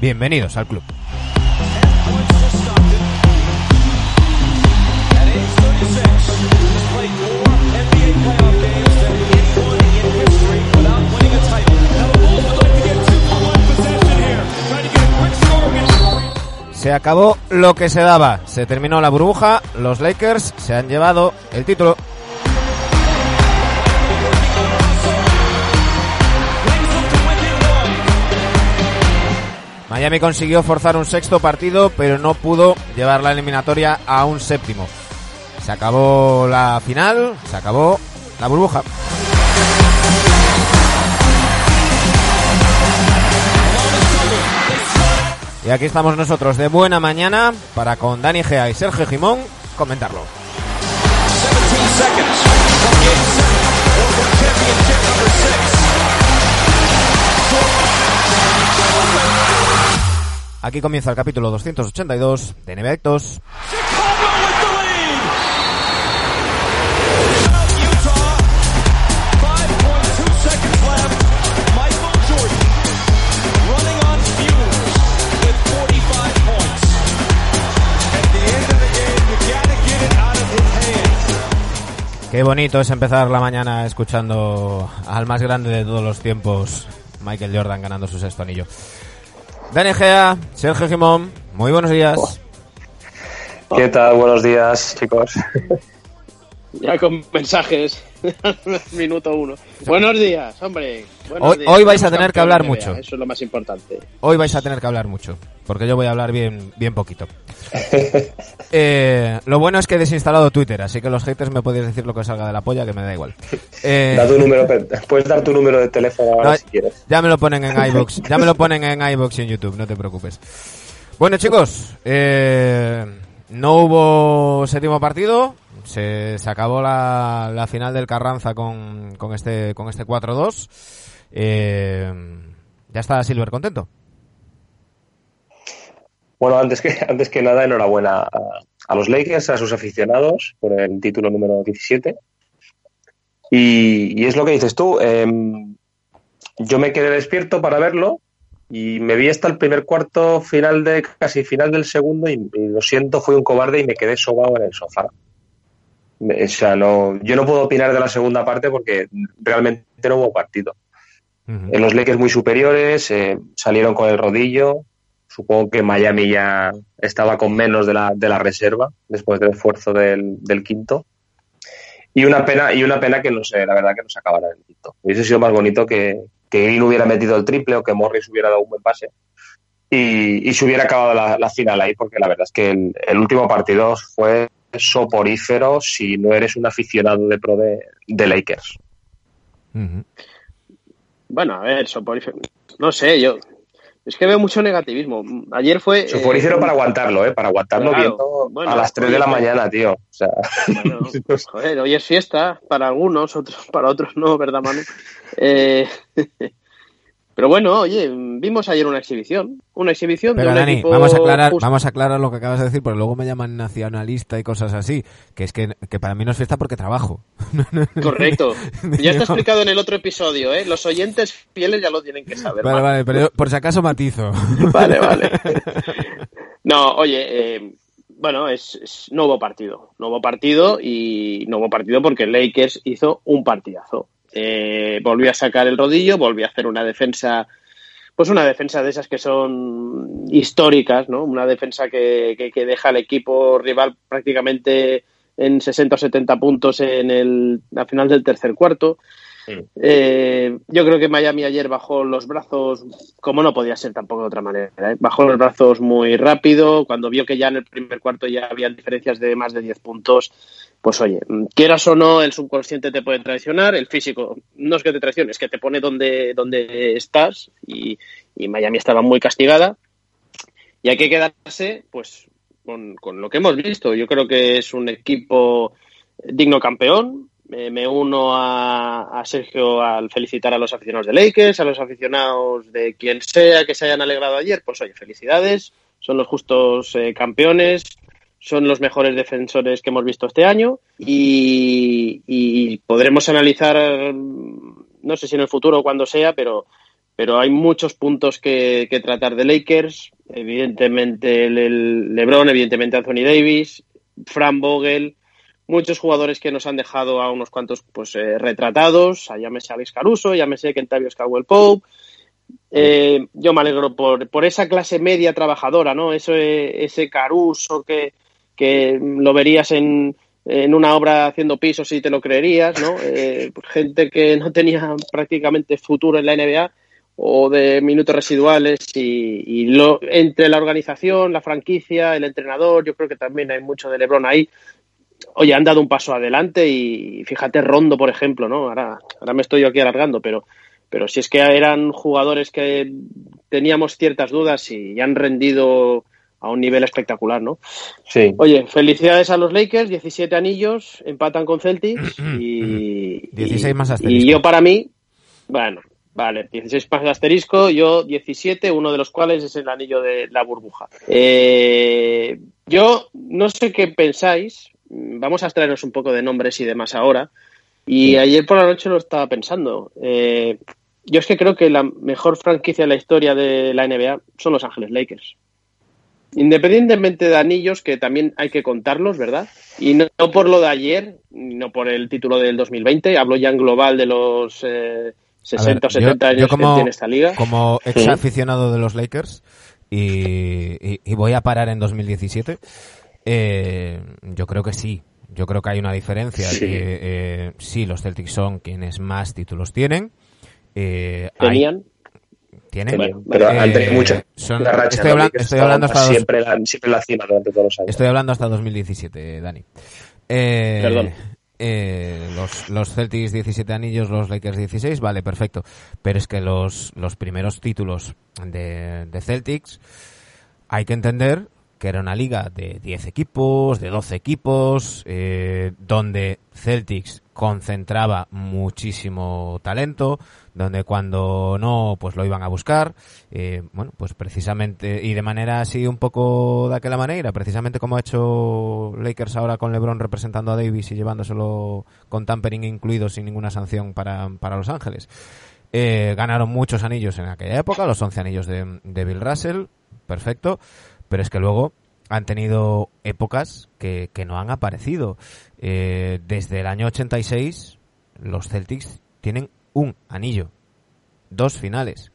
Bienvenidos al club. Se acabó lo que se daba. Se terminó la burbuja. Los Lakers se han llevado el título. Miami consiguió forzar un sexto partido, pero no pudo llevar la eliminatoria a un séptimo. Se acabó la final, se acabó la burbuja. Y aquí estamos nosotros de buena mañana para con Dani Gea y Sergio Jimón comentarlo. Aquí comienza el capítulo 282 de Nevectos. Qué bonito es empezar la mañana escuchando al más grande de todos los tiempos, Michael Jordan ganando su sexto anillo. Dani Gea, Sergio Jimón, muy buenos días. ¿Qué tal? Buenos días, chicos. Ya con mensajes. Minuto uno. Buenos días, hombre. hoy, hoy vais a tener que hablar mucho. Eso es lo más importante. Hoy vais a tener que hablar mucho, porque yo voy a hablar bien, bien poquito. eh, lo bueno es que he desinstalado Twitter, así que los haters me podéis decir lo que salga de la polla, que me da igual. Eh, da tu número, puedes dar tu número de teléfono ahora si quieres. Ya me lo ponen en iBox, ya me lo ponen en iBox y en YouTube, no te preocupes. Bueno, chicos, eh, no hubo séptimo partido, se, acabó la, final del Carranza con, este, con este 4-2. Eh, ¿Ya está Silver contento? Bueno, antes que, antes que nada, enhorabuena a, los Lakers, a sus aficionados por el título número 17. Y, es lo que dices tú. Eh, yo me quedé despierto para verlo y me vi hasta el primer cuarto final de casi final del segundo y, y lo siento, fui un cobarde y me quedé sobado en el sofá. O sea, no, yo no puedo opinar de la segunda parte porque realmente no hubo partido. Uh -huh. En los Lakers muy superiores, eh, salieron con el rodillo. Supongo que Miami ya estaba con menos de la, de la reserva después del esfuerzo del, del, quinto. Y una pena, y una pena que no sé, la verdad que no se acabara el quinto. Hubiese sido más bonito que, que Green hubiera metido el triple o que Morris hubiera dado un buen pase. Y, y se hubiera acabado la, la, final ahí, porque la verdad es que el, el último partido fue soporífero si no eres un aficionado de pro de, de Lakers. Uh -huh. Bueno, a ver, soporífero. No sé, yo. Es que veo mucho negativismo. Ayer fue. Soporífero eh, para aguantarlo, ¿eh? Para aguantarlo claro. viendo bueno, a las 3 de la mañana, tío. O sea. Bueno, joder, hoy es fiesta para algunos, otros, para otros no, ¿verdad, Manu? Eh, Pero bueno, oye, vimos ayer una exhibición, una exhibición Pero de un Dani, equipo vamos a aclarar, justo. vamos a aclarar lo que acabas de decir, porque luego me llaman nacionalista y cosas así, que es que, que para mí no es fiesta porque trabajo. Correcto. Ya está explicado en el otro episodio, ¿eh? Los oyentes fieles ya lo tienen que saber. Vale, man. vale, pero por si acaso matizo. Vale, vale. No, oye, eh, bueno, es, es, no hubo partido. No hubo partido y no hubo partido porque Lakers hizo un partidazo. Eh, volvió a sacar el rodillo, volvió a hacer una defensa, pues una defensa de esas que son históricas, ¿no? Una defensa que, que, que deja al equipo rival prácticamente en 60 o 70 puntos en el, la final del tercer cuarto. Sí. Eh, yo creo que Miami ayer bajó los brazos, como no podía ser tampoco de otra manera, ¿eh? bajó los brazos muy rápido, cuando vio que ya en el primer cuarto ya había diferencias de más de 10 puntos, pues oye, quieras o no, el subconsciente te puede traicionar, el físico no es que te traicione, es que te pone donde, donde estás y, y Miami estaba muy castigada y hay que quedarse pues con, con, lo que hemos visto. Yo creo que es un equipo digno campeón. Me, me uno a, a, Sergio al felicitar a los aficionados de Lakers, a los aficionados de quien sea que se hayan alegrado ayer. Pues oye, felicidades, son los justos eh, campeones son los mejores defensores que hemos visto este año y, podremos analizar, no sé si en el futuro o cuando sea, pero, pero hay muchos puntos que, tratar de Lakers. Evidentemente el, LeBron, evidentemente Anthony Davis, Fran Vogel, muchos jugadores que nos han dejado a unos cuantos pues eh, retratados, llámese Alex Caruso, llámese Kentavio Scowell Pope. Eh, yo me alegro por, por, esa clase media trabajadora, ¿no? Eso, ese Caruso que, que lo verías en, en una obra haciendo pisos y te lo creerías, ¿no? Eh, gente que no tenía prácticamente futuro en la NBA o de minutos residuales y, lo, entre la organización, la franquicia, el entrenador, yo creo que también hay mucho de Lebron ahí. Oye, han dado un paso adelante y fíjate Rondo, por ejemplo, ¿no? Ahora, ahora me estoy yo aquí alargando, pero, pero si es que eran jugadores que teníamos ciertas dudas y han rendido a un nivel espectacular, ¿no? Sí. Oye, felicidades a los Lakers, 17 anillos, empatan con Celtics y... 16 más asterisco. Y yo para mí, bueno, Vale, 16 más asterisco, yo 17, uno de los cuales es el anillo de la burbuja. Eh, yo no sé qué pensáis, vamos a extraernos un poco de nombres y demás ahora, y ayer por la noche lo estaba pensando. Eh, yo es que creo que la mejor franquicia de la historia de la NBA son los Ángeles Lakers. Independientemente de anillos, que también hay que contarlos, ¿verdad? Y no, por lo de ayer, no por el título del 2020, hablo ya en global de los... Eh, 60 o 70 años como, que tiene esta liga. Como ex aficionado de los Lakers y, voy a parar en 2017, eh, yo creo que sí. Yo creo que hay una diferencia. Sí, eh, sí los Celtics son quienes más títulos tienen. Eh, ¿Tenían? ¿Tienen? pero antes que mucho. estoy, hablando hasta siempre, la, siempre la cima durante todos los años. Estoy hablando hasta 2017, Dani. Eh, Perdón eh, los, los Celtics 17 anillos, los Lakers 16, vale, perfecto. Pero es que los, los primeros títulos de, de Celtics hay que entender que era una liga de 10 equipos, de 12 equipos, eh, donde Celtics concentraba muchísimo talento, donde cuando no, pues lo iban a buscar, eh, bueno, pues precisamente, y de manera así un poco de aquella manera, precisamente como ha hecho Lakers ahora con LeBron representando a Davis y llevándoselo con tampering incluido sin ninguna sanción para, para Los Ángeles. Eh, ganaron muchos anillos en aquella época, los 11 anillos de, de Bill Russell, perfecto, pero es que luego han tenido épocas que, no han aparecido. Eh, desde el año 86, los Celtics tienen un anillo, dos finales.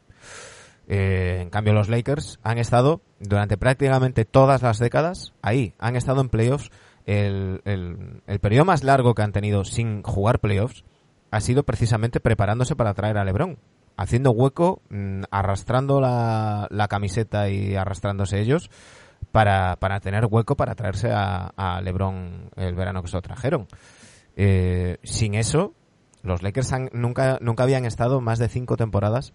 Eh, en cambio, los Lakers han estado durante prácticamente todas las décadas ahí, han estado en playoffs. El, el, periodo más largo que han tenido sin jugar playoffs ha sido precisamente preparándose para traer a LeBron, haciendo hueco, mm, arrastrando la, la camiseta y arrastrándose ellos para, para tener hueco para traerse a, LeBron el verano que se lo trajeron. Eh, sin eso, los Lakers nunca, nunca habían estado más de cinco temporadas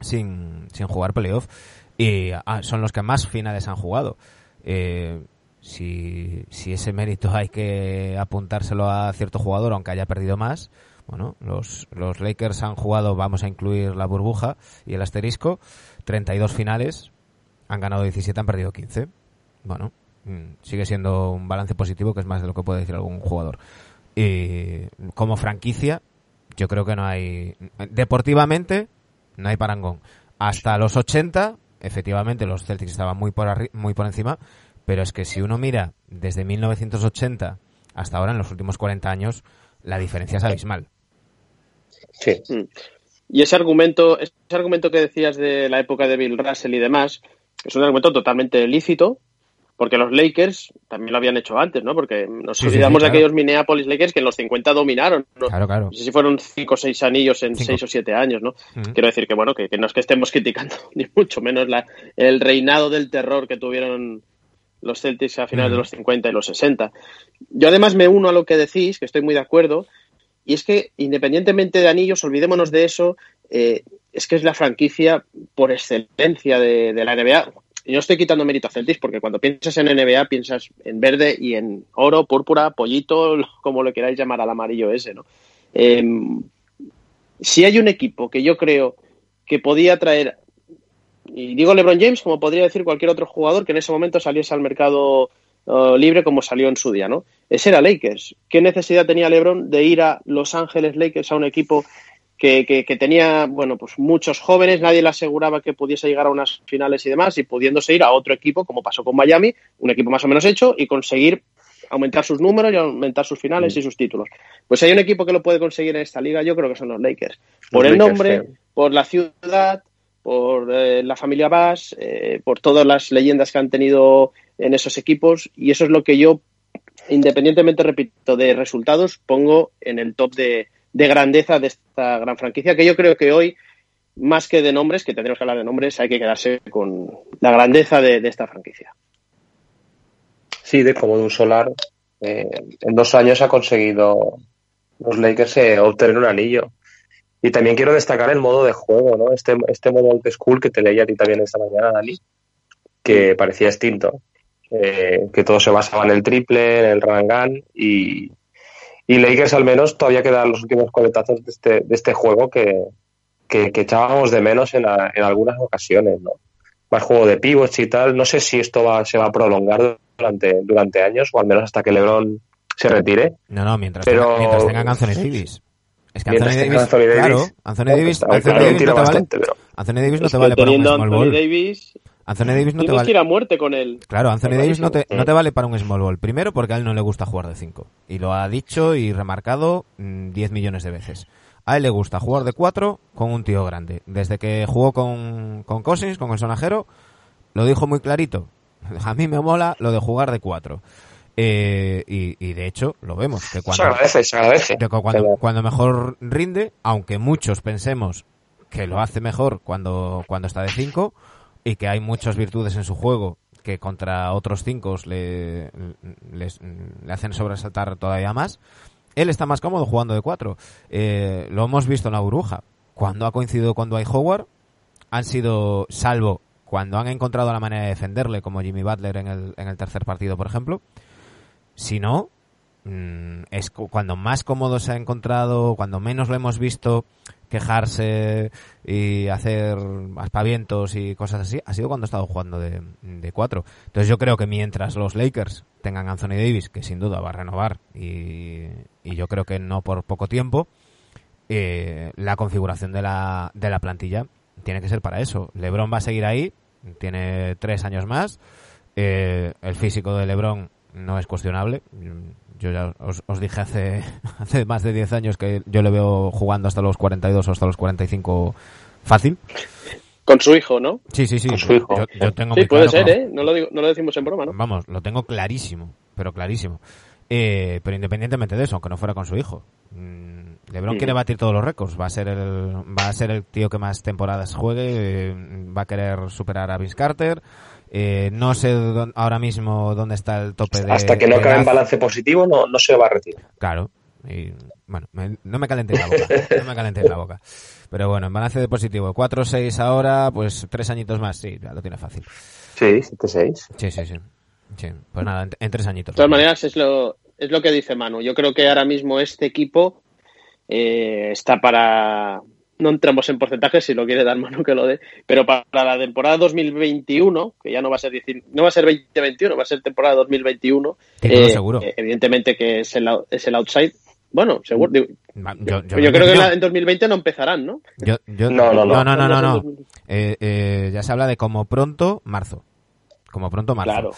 sin, sin jugar playoff y ah, son los que más finales han jugado. Eh, si, si ese mérito hay que apuntárselo a cierto jugador, aunque haya perdido más, bueno, los, los Lakers han jugado, vamos a incluir la burbuja y el asterisco, 32 finales, han ganado 17, han perdido 15. Bueno, mm, sigue siendo un balance positivo, que es más de lo que puede decir algún jugador. Y como franquicia, yo creo que no hay. Deportivamente, no hay parangón. Hasta los 80, efectivamente, los Celtics estaban muy por, muy por encima, pero es que si uno mira desde 1980 hasta ahora, en los últimos 40 años, la diferencia es abismal. Sí. Y ese argumento, ese argumento que decías de la época de Bill Russell y demás, es un argumento totalmente lícito, porque los Lakers también lo habían hecho antes, ¿no? Porque nos olvidamos de aquellos Minneapolis Lakers que en los 50 dominaron, ¿no? Claro, claro. No sé si fueron 5 o 6 anillos en 6 o 7 años, ¿no? Quiero decir que, bueno, que, no es que estemos criticando, ni mucho menos la, el reinado del terror que tuvieron los Celtics a finales de los 50 y los 60. Yo además me uno a lo que decís, que estoy muy de acuerdo, y es que independientemente de anillos, olvidémonos de eso, eh, es que es la franquicia por excelencia de, la NBA. Y no estoy quitando mérito a Celtics porque cuando piensas en NBA piensas en verde y en oro, púrpura, pollito, como lo queráis llamar al amarillo ese, ¿no? Em, si hay un equipo que yo creo que podía traer, y digo LeBron James como podría decir cualquier otro jugador que en ese momento saliese al mercado uh, libre como salió en su día, ¿no? Ese era Lakers. ¿Qué necesidad tenía LeBron de ir a Los Ángeles Lakers a un equipo que, que, tenía, bueno, pues muchos jóvenes, nadie le aseguraba que pudiese llegar a unas finales y demás, y pudiéndose ir a otro equipo, como pasó con Miami, un equipo más o menos hecho, y conseguir aumentar sus números y aumentar sus finales y sus títulos. Pues hay un equipo que lo puede conseguir en esta liga, yo creo que son los Lakers. Por el nombre, por la ciudad, por eh, la familia Bass, eh, por todas las leyendas que han tenido en esos equipos, y eso es lo que yo, independientemente, repito, de resultados, pongo en el top de, de grandeza de esta gran franquicia, que yo creo que hoy, más que de nombres, que tendremos que hablar de nombres, hay que quedarse con la grandeza de, esta franquicia. Sí, de como de un solar. Eh, en dos años ha conseguido los Lakers eh, obtener un anillo. Y también quiero destacar el modo de juego, ¿no? Este, este modo old school que te leía a ti también esta mañana, Dani, que parecía extinto. Eh, que todo se basaba en el triple, en el run y, y Lakers al menos todavía quedan los últimos coletazos de este, de este juego que, que, echábamos de menos en, en, algunas ocasiones, ¿no? Más juego de pivots y tal. No sé si esto va, se va a prolongar durante, durante años o al menos hasta que LeBron se retire. No, no, mientras, pero... mientras tengan Anthony Davis. Es que Anthony Davis, Anthony Davis, claro, Anthony Davis, Anthony Davis, no te vale, Anthony Davis no te vale para un small ball. Davis, Anthony Davis no te vale. que ir a muerte con él. Claro, Anthony Davis no te, no te vale para un small ball. Primero porque a él no le gusta jugar de 5. Y lo ha dicho y remarcado 10 mm, millones de veces. A él le gusta jugar de 4 con un tío grande. Desde que jugó con, con Cousins, con el sonajero, lo dijo muy clarito. A mí me mola lo de jugar de 4. Eh, y, y, de hecho lo vemos que cuando, se agradece, se agradece. Cuando, cuando, mejor rinde, aunque muchos pensemos que lo hace mejor cuando, cuando está de 5, y que hay muchas virtudes en su juego que contra otros cinco le, le hacen sobresaltar todavía más. Él está más cómodo jugando de cuatro. Eh, lo hemos visto en la burbuja. Cuando ha coincidido con Dwight Howard, han sido, salvo cuando han encontrado la manera de defenderle, como Jimmy Butler en el, en el tercer partido, por ejemplo. Si no, mm, es cuando más cómodo se ha encontrado, cuando menos lo hemos visto quejarse y hacer aspavientos y cosas así, ha sido cuando ha estado jugando de, de cuatro. Entonces yo creo que mientras los Lakers tengan Anthony Davis, que sin duda va a renovar y, y yo creo que no por poco tiempo, eh, la configuración de la, de la plantilla tiene que ser para eso. LeBron va a seguir ahí, tiene tres años más. Eh, el físico de LeBron no es cuestionable yo ya os, dije hace, hace más de 10 años que yo le veo jugando hasta los 42 o hasta los 45 fácil. Con su hijo, ¿no? Sí, sí, sí. Con su hijo. Yo, tengo sí, puede ser, ¿eh? No lo, digo, no lo decimos en broma, ¿no? Vamos, lo tengo clarísimo, pero clarísimo. Eh, pero independientemente de eso, aunque no fuera con su hijo. Mm, LeBron quiere batir todos los récords. Va a ser el, va a ser el tío que más temporadas juegue. Eh, va a querer superar a Vince Carter. Eh, no sé ahora mismo dónde está el tope de. Hasta que no acabe en balance positivo, no, no se va a retirar. Claro. Y, bueno, no me calenté la boca. no me calenté la boca. Pero bueno, en balance de positivo. 4-6 ahora, pues tres añitos más. Sí, ya lo tiene fácil. Sí, 7-6. Sí, sí, sí. sí. Pues nada, en, tres añitos. De todas maneras, es lo, es lo que dice Manu. Yo creo que ahora mismo este equipo eh, está para, no entramos en porcentajes, si lo quiere dar mano que lo dé, pero para la temporada 2021, que ya no va a ser no va a ser 2021, va a ser temporada 2021, eh, seguro. Eh, evidentemente que es el, es el outside. Bueno, seguro. yo, creo que en 2020 no empezarán, ¿no? no, no, no, no, no, no, eh, ya se habla de como pronto marzo. Como pronto marzo. Claro.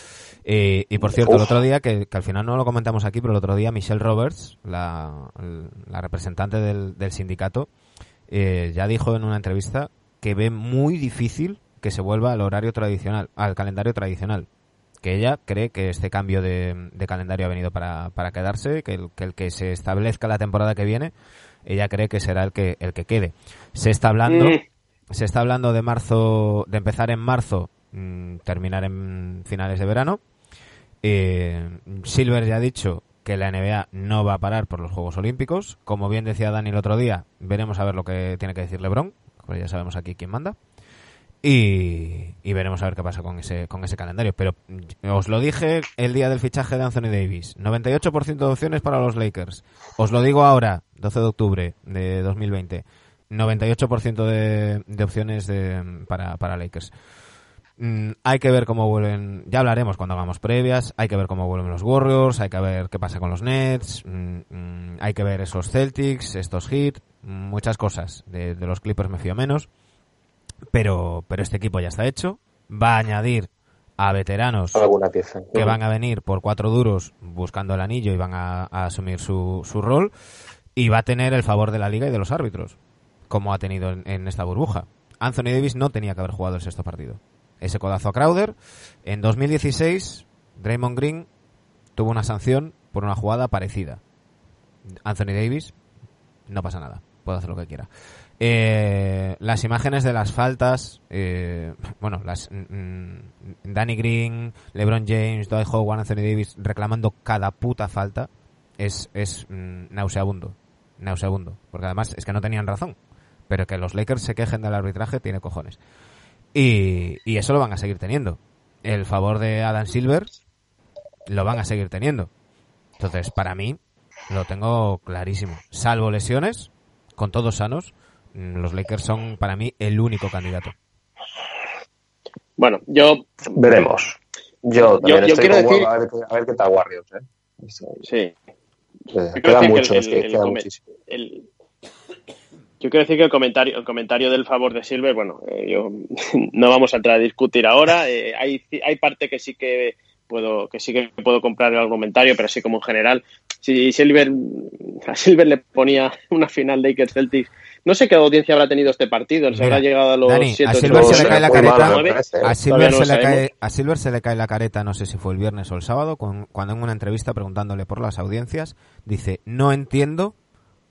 y por cierto, el otro día, que, al final no lo comentamos aquí, pero el otro día Michelle Roberts, la, la representante del, del sindicato, eh, ya dijo en una entrevista que ve muy difícil que se vuelva al horario tradicional, al calendario tradicional. Que ella cree que este cambio de, calendario ha venido para, para quedarse, que el, que el, que se establezca la temporada que viene, ella cree que será el que, el que quede. Se está hablando, se está hablando de marzo, de empezar en marzo, mm, terminar en finales de verano. Eh, Silver ya ha dicho que la NBA no va a parar por los Juegos Olímpicos. Como bien decía Dani el otro día, veremos a ver lo que tiene que decir LeBron, pues ya sabemos aquí quién manda. Y, veremos a ver qué pasa con ese, con ese calendario. Pero os lo dije el día del fichaje de Anthony Davis. 98% de opciones para los Lakers. Os lo digo ahora, 12 de octubre de 2020. 98% de, de opciones de, para, para Lakers. Mm, hay que ver cómo vuelven, ya hablaremos cuando hagamos previas, hay que ver cómo vuelven los Warriors, hay que ver qué pasa con los Nets, mm, mm, hay que ver esos Celtics, estos Heat, muchas cosas. De, de los Clippers me fío menos. Pero, pero este equipo ya está hecho. Va a añadir a veteranos Alguna pieza. que van a venir por cuatro duros buscando el anillo y van a, a asumir su, su rol. Y va a tener el favor de la liga y de los árbitros, como ha tenido en, en esta burbuja. Anthony Davis no tenía que haber jugado el sexto partido. Ese codazo a Crowder. En 2016, Draymond Green tuvo una sanción por una jugada parecida. Anthony Davis, no pasa nada, puede hacer lo que quiera. Eh, las imágenes de las faltas, eh, bueno, las mm, Danny Green, LeBron James, Dwight Howard, Anthony Davis reclamando cada puta falta es, es mm, nauseabundo, nauseabundo, porque además es que no tenían razón, pero que los Lakers se quejen del arbitraje tiene cojones. Y, y eso lo van a seguir teniendo. El favor de Adam Silver lo van a seguir teniendo. Entonces, para mí, lo tengo clarísimo. Salvo lesiones, con todos sanos, mm, los Lakers son para mí el único candidato. Bueno, yo Veremos. Yo también Yo- yo estoy quiero con decir- a ver, qué- a ver qué tal Warriors. ¿eh? Sí. queda mucho, el- es que el- queda muchísimo. Yo quiero decir que el comentario, el comentario del favor de Silver, bueno, eh, yo no vamos a entrar a discutir ahora. eh, hay, hay parte que sí que puedo, que sí que puedo comprar el argumentario, pero así como en general, si Silver a Silver le ponía una final Lakers Celtics, no sé qué audiencia habrá tenido este partido, se Mira, habrá llegado a los Dani, a 7 Silver se le cae la careta. malo, ¿eh? A Silver, no se le cae, a Silver se le cae la careta, no sé si fue el viernes o el sábado, con- cuando en una entrevista preguntándole por las audiencias, dice, no entiendo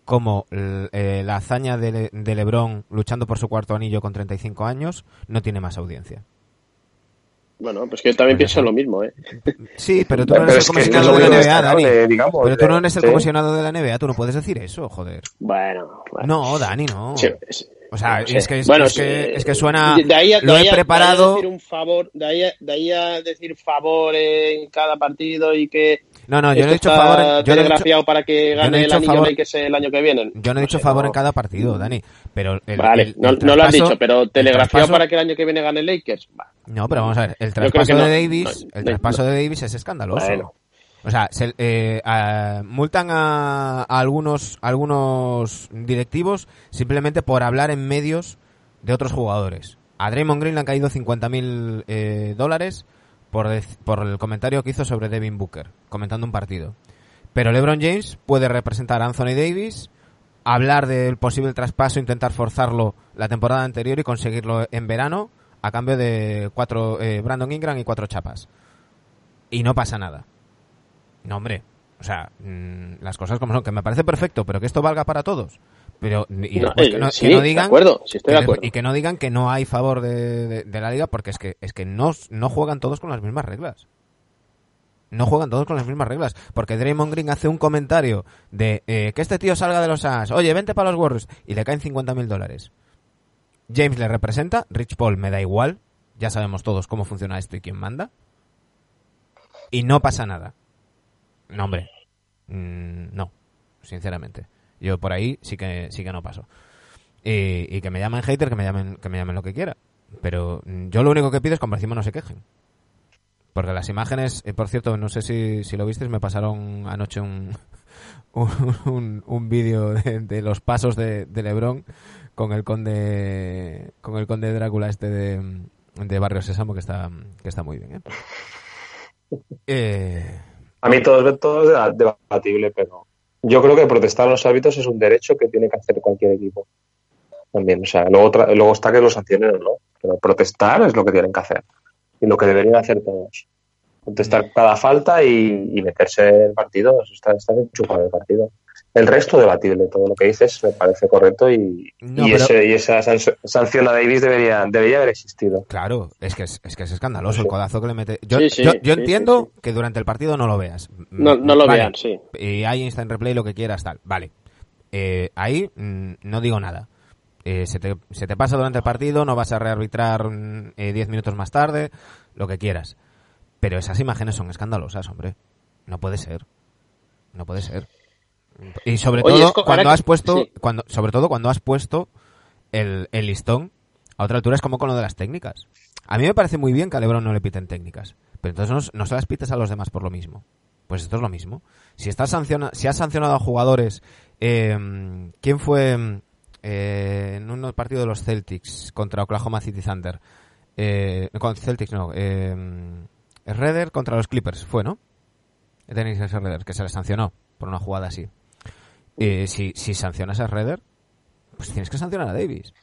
cómo l- eh, la hazaña de, Le- de Lebron luchando por su cuarto anillo con 35 años no tiene más audiencia. Bueno, pues que yo también Pues pienso eso. lo mismo, ¿eh? Sí, pero tú no eres es el comisionado de la NBA, Dani. digamos, Pero tú no eres el sí. comisionado de la NBA, tú no puedes decir eso, joder. Bueno, bueno. No, Dani, no. Sí, sí. O sea, No sé. es que, es, Bueno, es que, sí, es que suena... de ahí a- de lo he preparado... De ahí a decir un favor, de ahí, a, de ahí a decir favor en cada partido y que No, no, yo no he esto dicho favor... en- Yo no he dicho, telegrafiado para que yo no he gane el dicho anillo favor- Lakers el año que viene. yo no he dicho sé, favor no. en cada partido, Dani. Pero el, Vale, el- no, el no lo has dicho, pero el telegrafiado para que el año que viene gane Lakers. Va. No, pero vamos a ver, el traspaso de Davis, No, el no, traspaso de Davis es escandaloso. Bueno. O sea, se, eh, a- multan a, a algunos algunos directivos simplemente por hablar en medios de otros jugadores. A Draymond Green le han caído 50.000 eh, dólares por, por el comentario que hizo sobre Devin Booker, comentando un partido. Pero LeBron James puede representar a Anthony Davis, hablar del posible traspaso, intentar forzarlo la temporada anterior y conseguirlo en verano a cambio de cuatro eh, Brandon Ingram y cuatro chapas. Y no pasa nada. No, hombre. O sea, mm, las cosas como son, que me parece perfecto, pero que esto valga para todos. Pero y No, después eh, que, no, sí, que no de digan acuerdo, sí estoy de acuerdo. y que no digan que no hay favor de, de- de la liga porque es que es que no, no juegan todos con las mismas reglas. No juegan todos con las mismas reglas. Porque Draymond Green hace un comentario de eh, que este tío salga de los Suns. Oye, vente para los Warriors. Y le caen 50 mil dólares. James le representa. Rich Paul me da igual. Ya sabemos todos cómo funciona esto y quién manda. Y no pasa nada. No, hombre. Mm, no. Sinceramente. Yo por ahí sí que, sí que no paso. Y, y que me llamen hater, que me llamen, que me llamen lo que quiera. Pero yo lo único que pido es que por encima no se quejen. Porque las imágenes, eh, por cierto, no sé si, si lo visteis, me pasaron anoche un, un, un, un vídeo de, de los pasos de, de Lebron con el conde con el conde Drácula este de, de Barrio Sésamo que está que está muy bien. ¿eh? Eh, A mí todo, es- todo es deba- debatible, pero yo creo que protestar los hábitos es un derecho que tiene que hacer cualquier equipo. También, o sea, luego, luego está que lo sancionen o no, pero protestar es lo que tienen que hacer y lo que deberían hacer todos. Contestar cada falta y, y meterse en el partido, está, está enchufado el partido. El resto debatible, todo lo que dices me parece correcto y, No, y, pero- ese- y esa san- sanción a Davis debería, debería haber existido. Claro, es que es, es que es escandaloso Sí. el codazo que le mete. Yo, Sí, sí, yo, yo sí, entiendo sí, que durante el partido no lo veas. No, Mm, no lo vale. vean, sí. Y hay instant replay, lo que quieras, tal. Vale. Eh, ahí mm, no digo nada. Eh, se, te, se te pasa durante el partido, no vas a rearbitrar 10 minutos más tarde, lo que quieras. Pero esas imágenes son escandalosas, hombre. No puede ser. No puede ser. Y sobre Oye, todo cuando has que- puesto, sí. cuando, sobre todo cuando has puesto el, el listón a otra altura es como con lo de las técnicas. A mí me parece muy bien que a Lebron no le piten técnicas, pero entonces no, no se las pites a los demás por lo mismo. Pues esto es lo mismo. Si estás sanciona, si has sancionado a jugadores Eh, ¿Quién fue eh, en un partido de los Celtics contra Oklahoma City Thunder? Eh, con Celtics no. Eh, Redder contra los Clippers fue, ¿no? Tenéis ese Redder que se le sancionó por una jugada así. Eh, si, si sancionas a Redder, pues tienes que sancionar a Davis.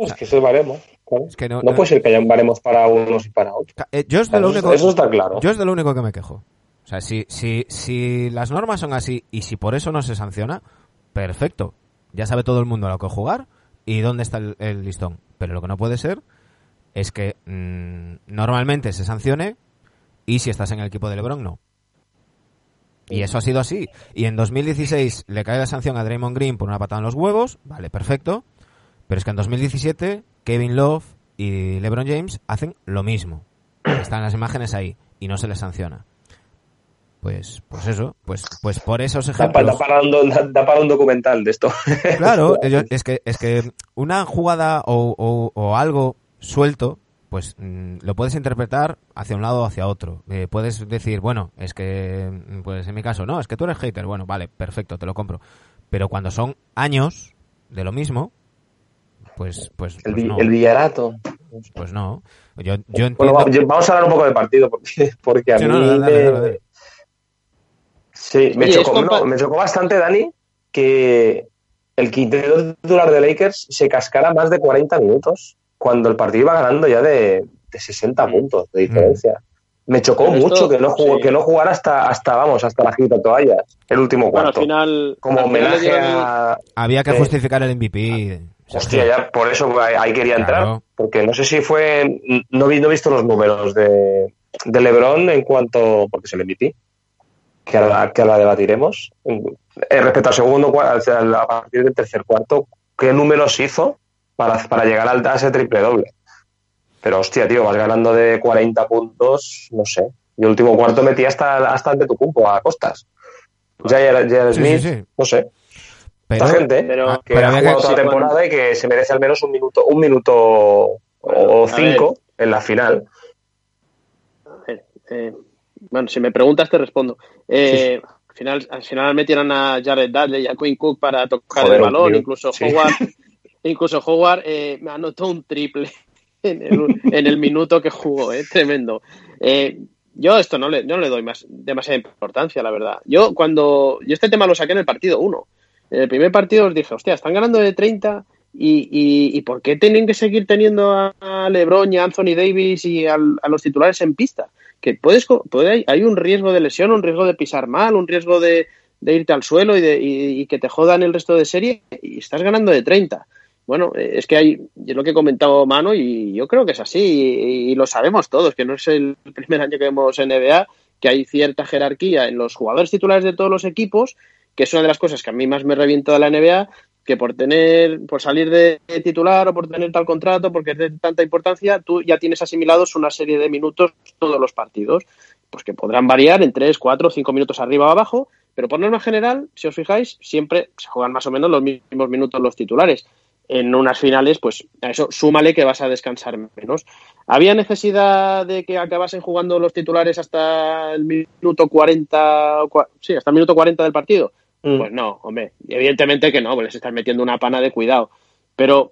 Es que eso es baremo. claro. Es que no, No no- puede ser que haya un baremos para unos y para otros. Eh, yo es de lo Eso, único, eso está claro. yo es de lo único que me quejo. O sea, si, si, si las normas son así y si por eso no se sanciona, perfecto. Ya sabe todo el mundo a lo que jugar y dónde está el, el listón. Pero lo que no puede ser es que mm, normalmente se sancione y si estás en el equipo de LeBron no. Y eso ha sido así. Y en 2016 le cae la sanción a Draymond Green por una patada en los huevos, vale, perfecto. Pero es que en 2017 Kevin Love y LeBron James hacen lo mismo. Están las imágenes ahí y no se les sanciona. Pues, pues eso, pues, pues por esos ejemplos. da para un, do- da- da para un documental de esto. Claro, es que, es que una jugada o, o- o algo suelto, pues mm, lo puedes interpretar hacia un lado o hacia otro. Eh, puedes decir, bueno, es que, mm, pues en mi caso, no, es que tú eres hater. Bueno, vale, perfecto, te lo compro. Pero cuando son años de lo mismo, pues, pues, El, pues no. el Villarato. Pues no. Yo, yo entiendo. Bueno, va- yo- vamos a hablar un poco del partido porque, porque a Sí, mí no, dale, dale, me, dale, dale. sí, me, Oye, chocó, no, me chocó bastante, Dani, que el quinteto titular de Lakers se cascara más de 40 minutos cuando el partido iba ganando ya de, de 60 puntos de diferencia. Me chocó Pero esto- mucho que no, jugó, sí. que no jugara hasta, hasta, vamos, hasta la gita toallas, el último Bueno, al cuarto. final. Como al homenaje a, Había que justificar el MVP. Sergio. Hostia, ya por eso ahí, quería entrar. Claro. Porque no sé si fue. No, vi, no he visto los números de, de LeBron en cuanto. Porque se le MVP. Que ahora, que ahora debatiremos. Eh, respecto al segundo a partir del tercer cuarto, ¿qué números hizo para, para llegar al, a ese triple doble? Pero hostia, tío, vas ganando de 40 puntos, no sé. Y el último cuarto metí hasta, hasta ante tu cumpo, a costas. Ya era Sí, sí, Smith, sí. no sé. Pero, Esta gente pero- que pero ha jugado toda la sí, temporada y que se merece al menos un minuto, un minuto o cinco en la final. A ver, eh, bueno, si me preguntas te respondo. Eh, al, final, al final metieron a Jared Dudley y a Quinn Cook para tocar Joder, el balón, tío, incluso sí. Howard, incluso Howard eh, me anotó un triple en el, en el minuto que jugó, eh, tremendo. Eh, yo esto no le, doy más demasiada importancia, la verdad. Yo cuando yo este tema lo saqué en el partido 1. En el primer partido os dije, hostia, están ganando de 30 y, y, ¿por qué tienen que seguir teniendo a, LeBron y a Anthony Davis y a los titulares en pista? Que puedes, puede, hay un riesgo de lesión, un riesgo de pisar mal, un riesgo de, irte al suelo y, de, y que te jodan el resto de serie y estás ganando de 30. Bueno, eh, es que hay, es lo que he comentado Mano y yo creo que es así y, lo sabemos todos, que no es el primer año que vemos NBA, que hay cierta jerarquía en los jugadores titulares de todos los equipos, que es una de las cosas que a mí más me revienta de la NBA, que por tener, por salir de titular o por tener tal contrato, porque es de tanta importancia, tú ya tienes asimilados una serie de minutos todos los partidos, pues que podrán variar en 3, 4, 5 minutos arriba o abajo, pero por norma general, si os fijáis, siempre se juegan más o menos los mismos minutos los titulares. En unas finales, pues a eso súmale que vas a descansar menos. ¿Había necesidad de que acabasen jugando los titulares hasta el minuto 40, o cua- sí, hasta el minuto 40 del partido? Mm. Pues no, hombre, evidentemente que no, pues les estás metiendo una pana de cuidado. Pero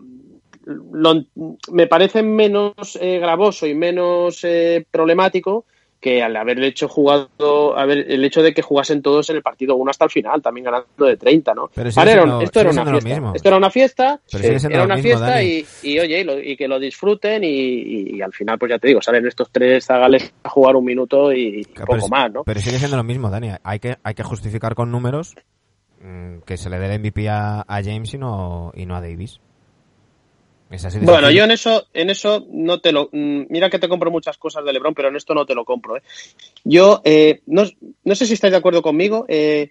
lo- me parece menos eh, gravoso y menos eh, problemático que al haber hecho jugado, haber, el hecho de que jugasen todos en el partido uno hasta el final, también ganando de 30, ¿no? Pero era un- siendo- esto era una fiesta. Esto era una fiesta, Pero siendo era una mismo, fiesta y, y, oye, y, lo- y que lo disfruten y, al final, pues ya te digo, salen estos tres zagales a jugar un minuto y Pero poco más, ¿no? Pero sigue siendo lo mismo, Dani. Hay que, hay que justificar con números mm, que se le dé el MVP a, a James y no, y no a Davis. Bueno, yo en eso, en eso no te lo. mm, Mira que te compro muchas cosas de LeBron, pero en esto no te lo compro. ¿eh? Yo eh, no, no sé si estáis de acuerdo conmigo. eh,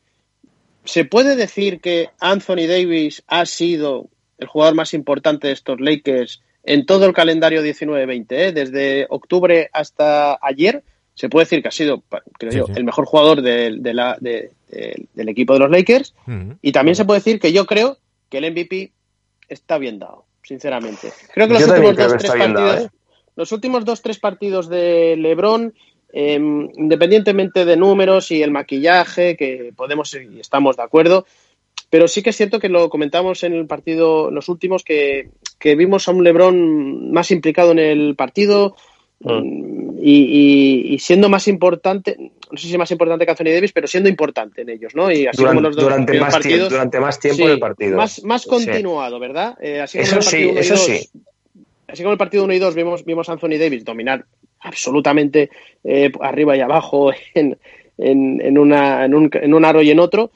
¿Se puede decir que Anthony Davis ha sido el jugador más importante de estos Lakers en todo el calendario 19-20? eh? Desde octubre hasta ayer, se puede decir que ha sido, creo Sí, yo, sí. el mejor jugador del- de la- de- de- del equipo de los Lakers. Mm. Y también se puede decir que yo creo que el MVP está bien dado, sinceramente. Creo que los Yo últimos dos tres dado, partidos, ¿eh? los últimos dos tres partidos de LeBron, eh, independientemente de números y el maquillaje, que podemos y estamos de acuerdo, Pero sí que es cierto que lo comentamos en el partido, los últimos, que, que vimos a un LeBron más implicado en el partido, Mm. Y, siendo más importante, no sé si más importante que Anthony Davis, pero siendo importante en ellos, ¿no? Y así durante, como los dos durante más partidos, tiempo, durante más tiempo del partido. Más, más continuado, ¿verdad? Eh, así eso sí, eso sí. Así como el partido 1 y 2 vimos, vimos a Anthony Davis dominar absolutamente eh, arriba y abajo en, en, en, una, en, un, en un aro y en otro,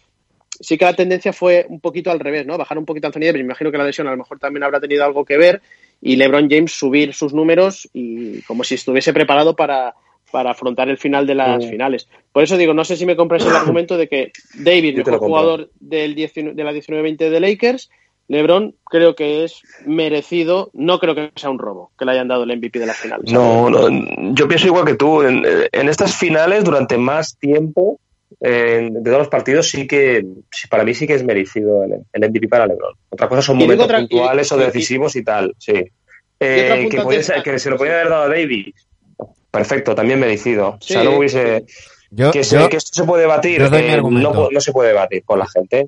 sí que la tendencia fue un poquito al revés, ¿no? Bajar un poquito a Anthony Davis. Me imagino que la lesión a lo mejor también habrá tenido algo que ver y LeBron James subir sus números y como si estuviese preparado para, para afrontar el final de las mm. finales. Por eso digo, no sé si me compras el argumento de que David, mejor jugador del de la 19-20 de Lakers, LeBron creo que es merecido, no creo que sea un robo que le hayan dado el MVP de las finales. No, no yo pienso igual que tú. En, en estas finales, durante más tiempo, de todos los partidos sí que para mí sí que es merecido el, el MVP para LeBron. Otra cosa son momentos puntuales o decisivos y, tal, sí. Eh, que, que, se lo podía haber dado a Davis. Perfecto, también merecido. o sea, no hubiese que, esto se puede debatir, eh, no, no, se puede debatir con la gente.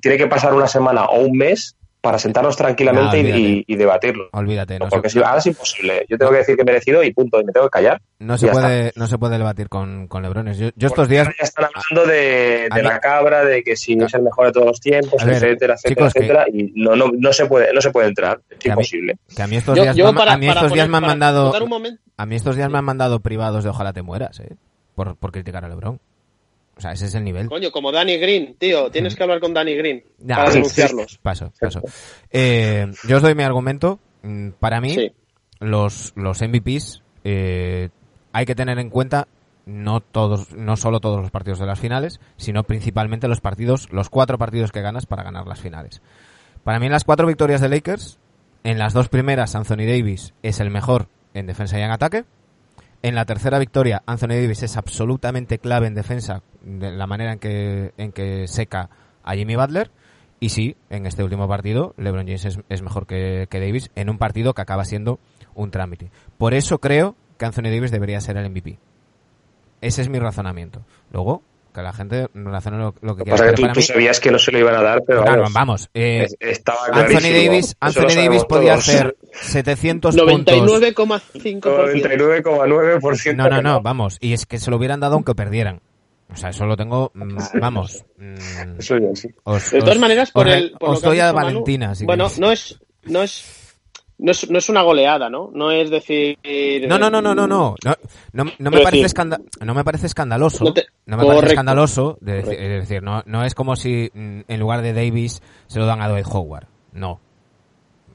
Tiene que pasar una semana o un mes para sentarnos tranquilamente y, debatirlo. Olvídate. No porque si, ahora es imposible. Yo tengo que decir que he merecido y punto, y me tengo que callar. No se, puede, no se puede debatir con, con Lebrones. Yo, estos días... Ya están hablando de, la cabra, de que si no es el mejor de todos los tiempos, etcétera, etcétera, etcétera, y no, no, no, se puede, no se puede entrar. Es imposible. que a mí estos días, a mí estos días me han mandado... A mí estos días me han mandado privados de ojalá te mueras, eh, por, por criticar a Lebron. O sea, ese es el nivel. Coño, como Danny Green, tío. Tienes que hablar con Danny Green para denunciarlos. Paso, paso. Eh, yo os doy mi argumento. Mm, para mí, los, los MVPs eh, hay que tener en cuenta no todos, no solo todos los partidos de las finales, sino principalmente los partidos, los cuatro partidos que ganas para ganar las finales. Para mí, en las cuatro victorias de Lakers, en las dos primeras, Anthony Davis es el mejor en defensa y en ataque. En la tercera victoria, Anthony Davis es absolutamente clave en defensa, de la manera en que, en que seca a Jimmy Butler. Y sí, en este último partido, LeBron James es, mejor que, Davis en un partido que acaba siendo un trámite. Por eso creo que Anthony Davis debería ser el MVP. Ese es mi razonamiento. Luego, que la gente razone lo, lo que quiera. tú, sabías que no se lo iban a dar, pero vamos. vamos eh, Anthony Davis, Anthony Davis podía hacer 700 99,5%. 99,9%. No, no, no, vamos. Y es que se lo hubieran dado aunque perdieran. O sea, eso lo tengo, mm, vamos. Mm, eso ya sí. de todas maneras, por el. Por os doy a Valentina. bueno, no es, no es no es, no es una goleada, ¿no? No es decir... No, no, no, no, no, no. No, no, me, parece no me parece escandaloso. No, me parece escandaloso. De decir, es decir, no, no es como si mm, en lugar de Davis se lo dan a Dwight Howard. No.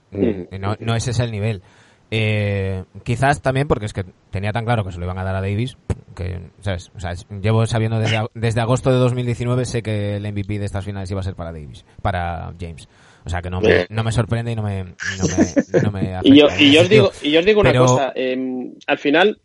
Mm. No, no ese es el nivel. Eh, quizás también porque es que tenía tan claro que se lo iban a dar a Davis que, ¿sabes? O sea, llevo sabiendo desde, desde agosto de 2019 sé que el MVP de estas finales iba a ser para Davis, para James. O sea que no me, no me sorprende y no me, no me, y, yo, y, yo os digo, y yo os digo una cosa, em, al final,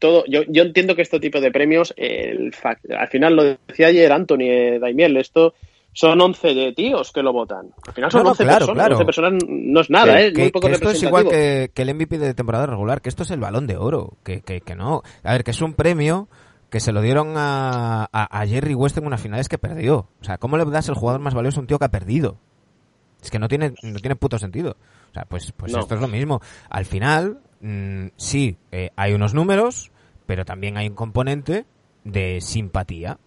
todo, yo, yo entiendo que este tipo de premios, el al final lo decía ayer Anthony eh, Daimiel, esto son 11 de tíos que lo votan. Al final son 11 personas, 11 personas no es nada, ¿eh? Muy poco esto es igual que, que, el MVP de temporada regular, que esto es el balón de oro, que, que, que no. A ver, que es un premio que se lo dieron a, a, a Jerry West en unas finales que perdió. O sea, ¿cómo le das el jugador más valioso a un tío que ha perdido? Es que no tiene, no tiene puto sentido. O sea, pues, pues esto es lo mismo. Al final, mm, sí, eh, hay unos números, pero también hay un componente de simpatía.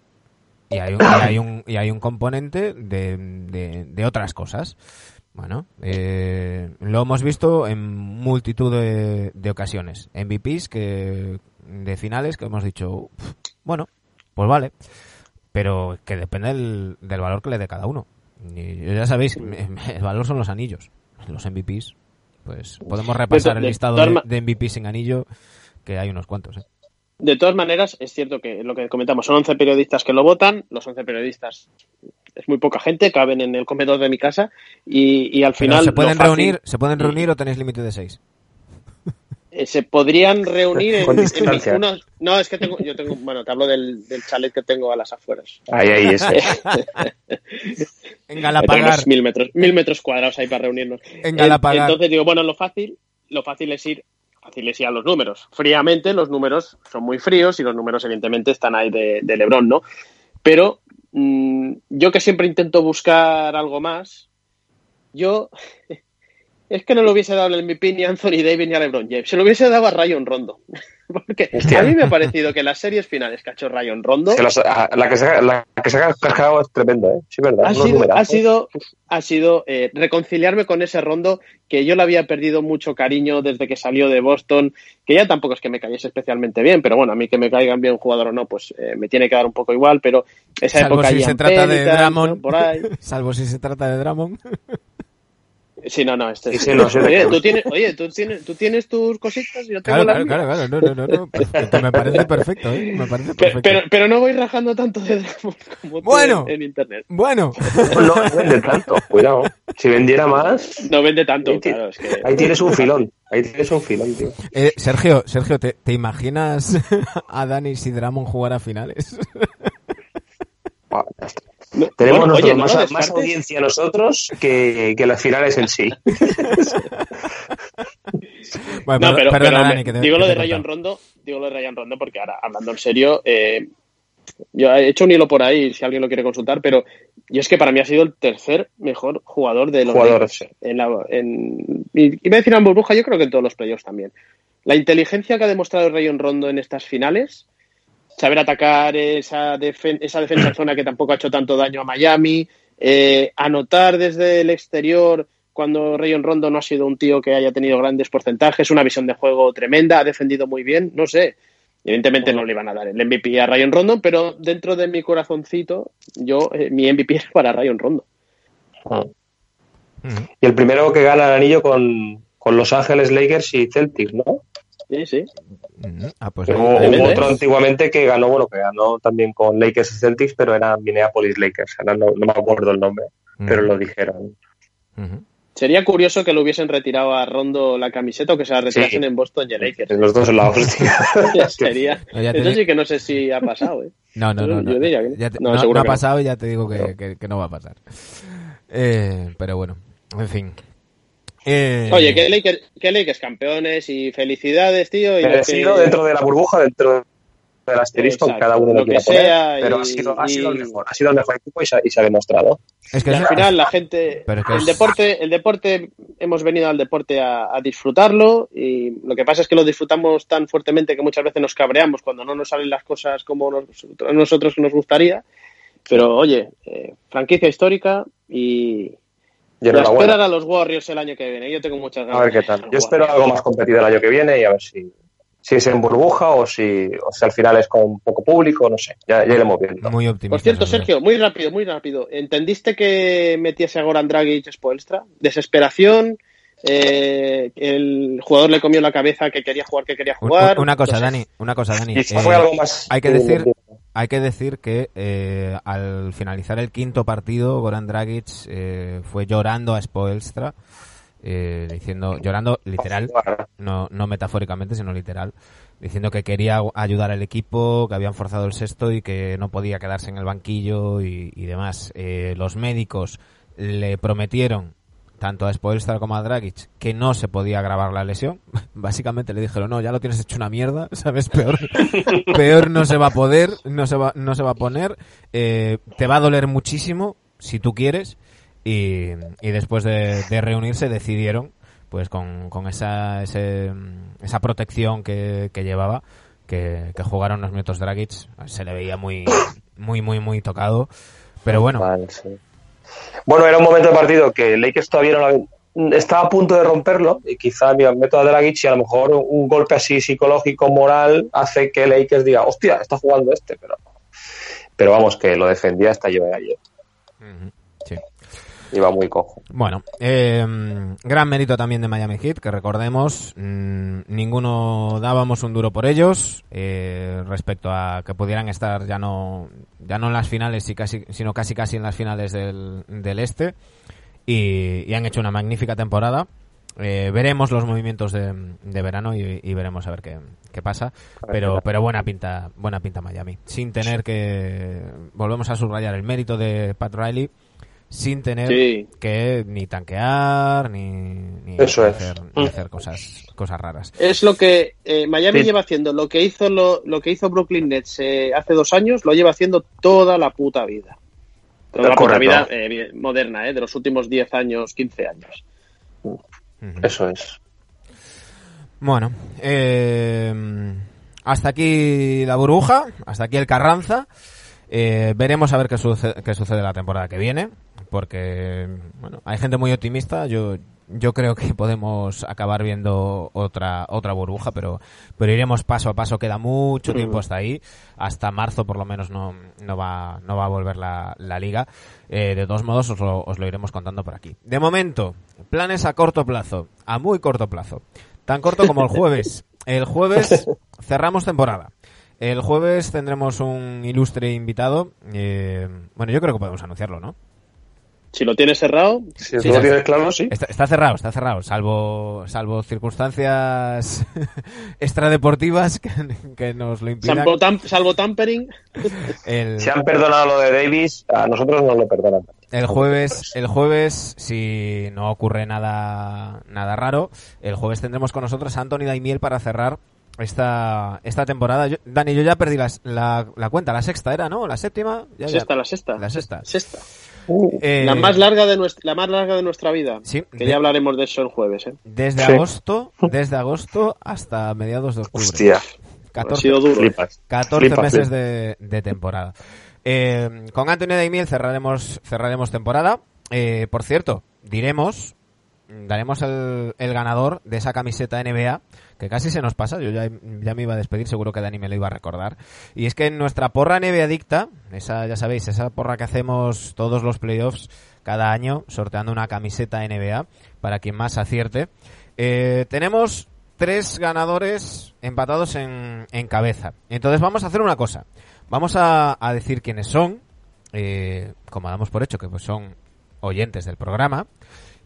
Y hay un, y hay un, y hay un componente de, de, otras cosas. Bueno, eh, lo hemos visto en multitud de, de, ocasiones. MVPs que, de finales que hemos dicho, bueno, pues vale. Pero que depende del, del valor que le dé cada uno. Ya sabéis, el valor son los anillos, los MVPs. Pues podemos repasar el listado de, MVPs sin anillo, que hay unos cuantos. ¿eh? De todas maneras, es cierto que lo que comentamos, son 11 periodistas que lo votan, los 11 periodistas es muy poca gente, caben en el comedor de mi casa y, al final... ¿Se pueden, reunir, ¿Se pueden reunir o tenéis límite de 6? Eh, se podrían reunir en, en, no es que tengo yo tengo bueno te hablo del, del, chalet que tengo a las afueras. Ahí ahí ese. En Galapagar. Mil metros mil metros cuadrados ahí para reunirnos. En Galapagar. entonces digo bueno lo fácil lo fácil es ir fácil es ir a los números. Fríamente los números son muy fríos y los números evidentemente están ahí de, de Lebron no pero mm, yo que siempre intento buscar algo más, yo es que no le hubiese dado el MVP ni a Anthony Davis ni a LeBron James, se lo hubiese dado a Ryan Rondo. Porque a mí me ha parecido que las series finales que ha hecho Ryan Rondo. la, que se, la que se ha cascado es tremenda, ¿eh? Sí, verdad. Ha sido, ha sido, ha sido eh, reconciliarme con ese Rondo que yo le había perdido mucho cariño desde que salió de Boston, que ya tampoco es que me cayese especialmente bien, pero bueno, a mí que me caigan bien un jugador o no, pues eh, me tiene que dar un poco igual, pero esa Salvo época si se trata de Dramon. por ahí. Salvo si se trata de Dramon. Sí, no, no, este sí, sí, no, oye, ¿tú tienes, oye, ¿tú tienes, tú tienes tus cositas y yo tengo claro, las claro, mías? claro, claro, no, no, no, no. Perfecto, me parece perfecto, ¿eh? Me parece Pero, perfecto. pero, pero no voy rajando tanto de Dramon como tú Bueno. en, en internet. Bueno, No, no vende tanto, cuidado. Si vendiera más, No vende tanto, claro, es que... ahí tienes un filón. Ahí tienes un filón, tío. eh, Sergio, Sergio, ¿te, te imaginas a Dani si Dramon jugar a finales? Buah, ya está. No, Tenemos bueno, oye, más, audiencia nosotros que, que las finales en sí. Bueno, No, pero, perdona, pero Dani, me- que te, digo que lo de Rayon. Rondo, digo lo de Rayon Rondo porque ahora, hablando en serio, eh, yo he hecho un hilo por ahí, si alguien lo quiere consultar, pero yo es que para mí ha sido el tercer mejor jugador de los Jugador, Lakers. sí. En la, en, y- iba a decir en burbuja, yo creo que en todos los playoffs también. La inteligencia que ha demostrado Rayon Rondo en estas finales, saber atacar esa, defen- esa defensa en zona que tampoco ha hecho tanto daño a Miami, eh, anotar desde el exterior cuando Rayon Rondo no ha sido un tío que haya tenido grandes porcentajes, una visión de juego tremenda, ha defendido muy bien, no sé. Evidentemente no le iban a dar el MVP a Rayon Rondo, pero dentro de mi corazoncito, yo eh, mi MVP es para Rayon Rondo. Ujú. Y el primero que gana el anillo con, con Los Ángeles Lakers y Celtics, ¿no? Sí, sí. Ujú. Ah, pues hubo, hubo ¿eh? otro antiguamente que ganó, bueno, que ganó también con Lakers y Celtics, pero era Minneapolis Lakers. Ahora no, no me acuerdo el nombre, pero lo dijeron. Sería curioso que lo hubiesen retirado a Rondo la camiseta o que se la retirasen Sí. en Boston y Lakers. Los dos en la hostia. Ya sería. No, Eso sí que no sé si ha pasado, ¿eh? No, no, Yo- no. no. que- te- no, no, seguro no ha pasado y ya te digo que, que- que no va a pasar. Eh, pero bueno, en fin. Eh, Oye, que Lakers, que Lakers campeones y felicidades, tío. Y Merecido que- dentro de la burbuja, dentro del asterisco, Exacto, cada uno lo lo quiera que sea poner, pero y- ha sido, ha sido el mejor, ha sido el mejor equipo y se, ha- y se ha demostrado. Es que Y es- al final la gente, Pero es que el es- deporte, el deporte, hemos venido al deporte a, a disfrutarlo y lo que pasa es que lo disfrutamos tan fuertemente que muchas veces nos cabreamos cuando no nos salen las cosas como nos, a nosotros nos gustaría. Pero oye, eh, franquicia histórica y, Y y a enhorabuena. esperar a los Warriors el año que viene. Yo tengo muchas ganas. A ver qué tal. Yo espero algo más competido el año que viene y a ver si, si es en burbuja o si, o si al final es con poco público, no sé. Ya, ya iremos viendo. muy optimista. Por cierto. Sergio, muy rápido, muy rápido. ¿Entendiste que metiese a Goran Dragic Spoelstra? Desesperación, eh, el jugador le comió la cabeza que quería jugar, que quería jugar. Una cosa, Entonces, Dani, una cosa, Dani. Eh, fue algo más. hay que decir- Hay que decir que eh, al finalizar el quinto partido, Goran Dragic eh, fue llorando a Spoelstra, eh, diciendo, llorando literal, no, no metafóricamente, sino literal, diciendo que quería ayudar al equipo, que habían forzado el sexto y que no podía quedarse en el banquillo y, y demás. Eh, los médicos le prometieron tanto a Spoelstra como a Dragic que no se podía agravar la lesión. Básicamente le dijeron, no, ya lo tienes hecho una mierda, ¿sabes? Peor, peor no se va a poder, no se va, no se va a poner, eh, te va a doler muchísimo si tú quieres y, y después de, de reunirse decidieron pues con, con esa, ese, esa protección que, que llevaba que, que jugaron unos minutos Dragic se le veía muy muy muy muy tocado pero bueno Vale, sí. Bueno, era un momento de partido que Lakers todavía no estaba a punto de romperlo y quizá mira, meto a Dragic y a lo mejor un golpe así psicológico, moral, hace que Lakers diga, hostia, está jugando este, pero pero vamos, que lo defendía hasta yo ayer. Sí. Iba muy cojo. Bueno, eh, gran mérito también de Miami Heat, que recordemos, mm, ninguno dábamos un duro por ellos eh, respecto a que pudieran estar ya no ya no en las finales, y casi, sino casi casi en las finales del, del este y, y han hecho una magnífica temporada. Eh, veremos los movimientos de, de verano y, y veremos a ver qué, qué pasa. Pero, pero buena pinta, buena pinta Miami. Sin tener que volvemos a subrayar el mérito de Pat Riley, sin tener Sí. que ni tanquear ni, ni Eso es. hacer, ni hacer cosas, cosas raras. Es lo que eh, Miami Sí. lleva haciendo, lo que hizo lo, lo que hizo Brooklyn Nets eh, hace dos años, lo lleva haciendo toda la puta vida. Toda la vida eh, moderna, ¿eh? de los últimos 10 años, 15 años. Eso es. Bueno, eh, hasta aquí la burbuja, hasta aquí el Carranza. Eh, veremos a ver qué sucede, qué sucede la temporada que viene, porque bueno, hay gente muy optimista. Yo yo creo que podemos acabar viendo otra otra burbuja, pero pero iremos paso a paso. Queda mucho tiempo hasta ahí, hasta marzo por lo menos no, no va no va a volver la, la liga. Eh, de todos modos os lo, os lo iremos contando por aquí. De momento, planes a corto plazo, a muy corto plazo, tan corto como el jueves. El jueves cerramos temporada. El jueves tendremos un ilustre invitado. Eh, bueno, yo creo que podemos anunciarlo, ¿no? Si lo tienes cerrado. Si lo tienes claro, sí. Está, cerrado, está cerrado. Salvo, salvo circunstancias extradeportivas que, que nos lo impidan. Salvo, tampering. Si han perdonado lo de Davis, a nosotros nos lo perdonan. El jueves, el jueves, si no ocurre nada, nada raro, el jueves tendremos con nosotros a Anthony Daimiel para cerrar esta, esta temporada. Dani, yo ya perdí la, la, cuenta, la sexta era, ¿no? La séptima. Ya, sexta, la sexta. La sexta. Sexta. Eh, la más larga de nuestra, la más larga de nuestra vida. Sí, que ya hablaremos de eso el jueves. ¿eh? Desde agosto, desde agosto hasta mediados de octubre. Hostia. 14, ha sido duro. 14 meses de, de, temporada. Eh, con Antonio Daimiel cerraremos, cerraremos temporada. Eh, por cierto, diremos, daremos el, el ganador de esa camiseta NBA que casi se nos pasa, yo ya, ya, me iba a despedir, seguro que Dani me lo iba a recordar. Y es que en nuestra porra NBA adicta, esa ya sabéis, esa porra que hacemos todos los playoffs cada año, sorteando una camiseta NBA para quien más acierte, eh, tenemos tres ganadores empatados en, en, cabeza. Entonces vamos a hacer una cosa, vamos a, a decir quiénes son, eh, como damos por hecho que pues son oyentes del programa.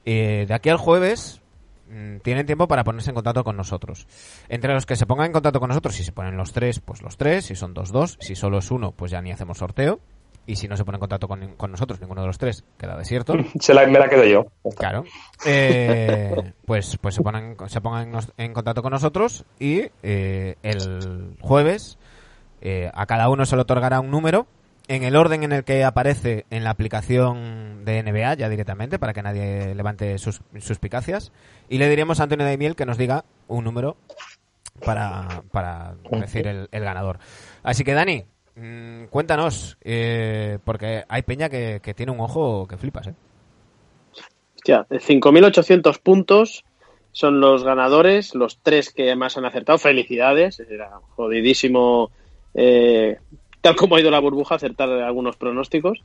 Eh, de aquí al jueves Mm, tienen tiempo para ponerse en contacto con nosotros. Entre los que se pongan en contacto con nosotros, si se ponen los tres, pues los tres, si son dos, dos, si solo es uno, pues ya ni hacemos sorteo. Y si no se pone en contacto con, nosotros, ninguno de los tres, queda desierto. Se la, me la quedo yo. Claro. Eh, pues pues se, ponen, se pongan en contacto con nosotros y eh, el jueves eh, a cada uno se le otorgará un número en el orden en el que aparece en la aplicación de NBA ya directamente para que nadie levante sus suspicacias y le diremos a Antonio Daimiel que nos diga un número para, para decir el, ganador. Así que Dani, mm, cuéntanos, eh, porque hay peña que, tiene un ojo que flipas, ¿eh? Hostia, 5.800 puntos son los ganadores, los tres que más han acertado. Felicidades, era jodidísimo eh, tal como ha ido la burbuja, acertar algunos pronósticos.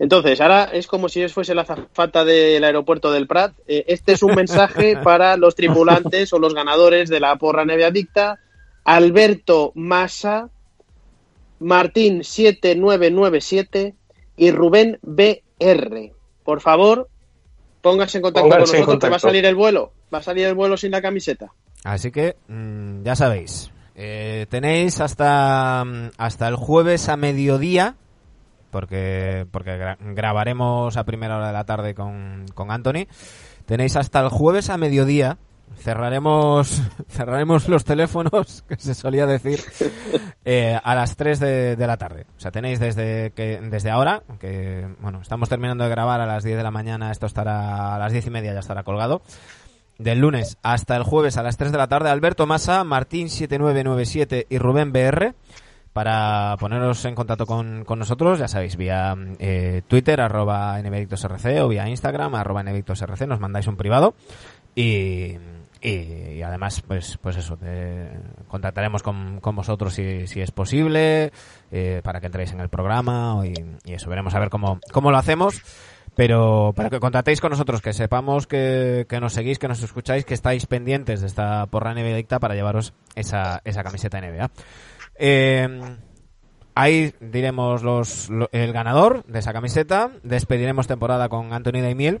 Entonces, ahora es como si fuese la zafata del aeropuerto del Prat. Eh, este es un mensaje para los tripulantes o los ganadores de la porra neve adicta. Alberto Massa, Martín 7997 y Rubén BR. Por favor, pónganse en contacto con nosotros, va a salir el vuelo. Va a salir el vuelo sin la camiseta. Así que, mm, ya sabéis, eh, tenéis hasta, hasta el jueves a mediodía, porque, porque grabaremos a primera hora de la tarde con, con Anthony. Tenéis hasta el jueves a mediodía. Cerraremos cerraremos los teléfonos que se solía decir eh, a las 3 de, de, la tarde. O sea tenéis desde que desde ahora que bueno estamos terminando de grabar a las 10 de la mañana esto estará a las 10 y media ya estará colgado del lunes hasta el jueves a las 3 de la tarde, Alberto Massa, Martín7997 y Rubén BR para poneros en contacto con, con nosotros, ya sabéis, vía eh, Twitter, arroba nvdictosrc o vía Instagram, arroba nvdictosrc, nos mandáis un privado y, y, además, pues, pues eso, contactaremos con, con vosotros si, si es posible, eh, para que entréis en el programa y, y, eso, veremos a ver cómo, cómo lo hacemos. Pero para que contactéis con nosotros, que sepamos que, nos seguís, que nos escucháis, que estáis pendientes de esta porra NBA para llevaros esa, esa camiseta NBA. Eh, ahí diremos los, el ganador de esa camiseta. Despediremos temporada con Anthony Daimiel.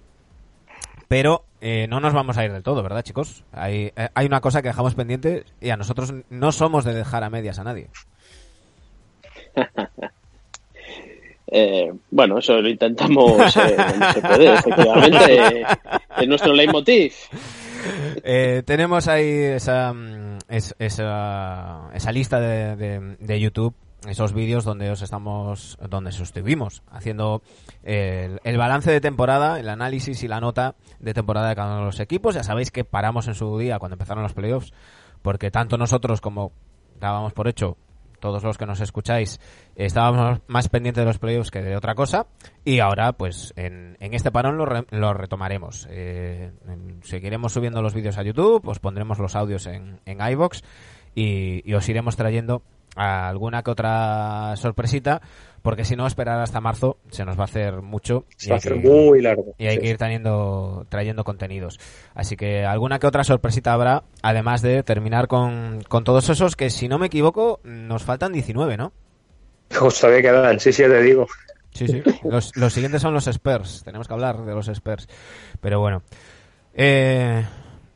Pero eh, no nos vamos a ir del todo, ¿verdad, chicos? Hay, eh, hay una cosa que dejamos pendiente y a nosotros no somos de dejar a medias a nadie. Eh, bueno, eso lo intentamos eh, se puede, efectivamente. es nuestro leitmotiv. Eh, tenemos ahí esa, mm, esa, esa lista de, de, YouTube esos vídeos donde os estamos, donde estuvimos haciendo el, el, balance de temporada, el análisis y la nota de temporada de cada uno de los equipos. Ya sabéis que paramos en su día cuando empezaron los playoffs, porque tanto nosotros como dábamos por hecho todos los que nos escucháis, estábamos más pendientes de los playoffs que de otra cosa. Y ahora, pues, en, en este parón lo, re, lo retomaremos. Eh, seguiremos subiendo los vídeos a YouTube, os pondremos los audios en, en iVox y, y os iremos trayendo alguna que otra sorpresita, porque si no, esperar hasta marzo se nos va a hacer mucho. Se va a hacer muy largo. Y hay sí. que ir trayendo, trayendo contenidos. Así que alguna que otra sorpresita habrá, además de terminar con, con todos esos que, si no me equivoco, nos faltan 19, ¿no? Os todavía quedan, sí, sí, te digo. Sí, sí. Los, los siguientes son los Spurs. Tenemos que hablar de los Spurs. Pero bueno. Eh,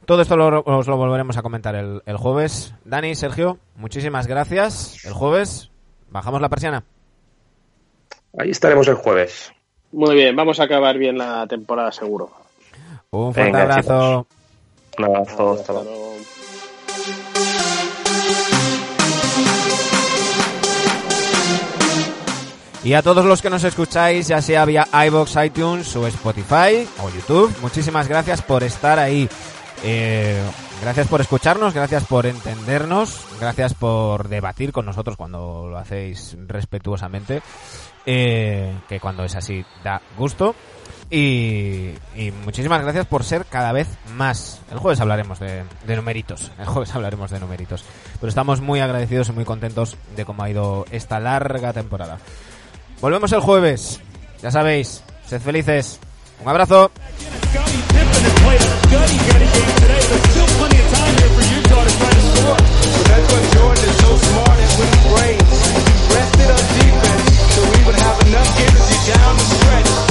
todo esto lo, os lo volveremos a comentar el, el, jueves. Dani, Sergio, muchísimas gracias. El jueves bajamos la persiana. Ahí estaremos el jueves. Muy bien, vamos a acabar bien la temporada seguro. Un fuerte Venga, abrazo. Chicos. Un abrazo. Hasta luego. Y a todos los que nos escucháis, ya sea vía iBox, iTunes o Spotify o YouTube, muchísimas gracias por estar ahí. Eh, gracias por escucharnos, gracias por entendernos, gracias por debatir con nosotros cuando lo hacéis respetuosamente, eh, que cuando es así da gusto. Y, y, muchísimas gracias por ser cada vez más. El jueves hablaremos de, de, numeritos. El jueves hablaremos de numeritos. Pero estamos muy agradecidos y muy contentos de cómo ha ido esta larga temporada. Volvemos el jueves. Ya sabéis, sed felices. Un abrazo. Enough energy down the stretch.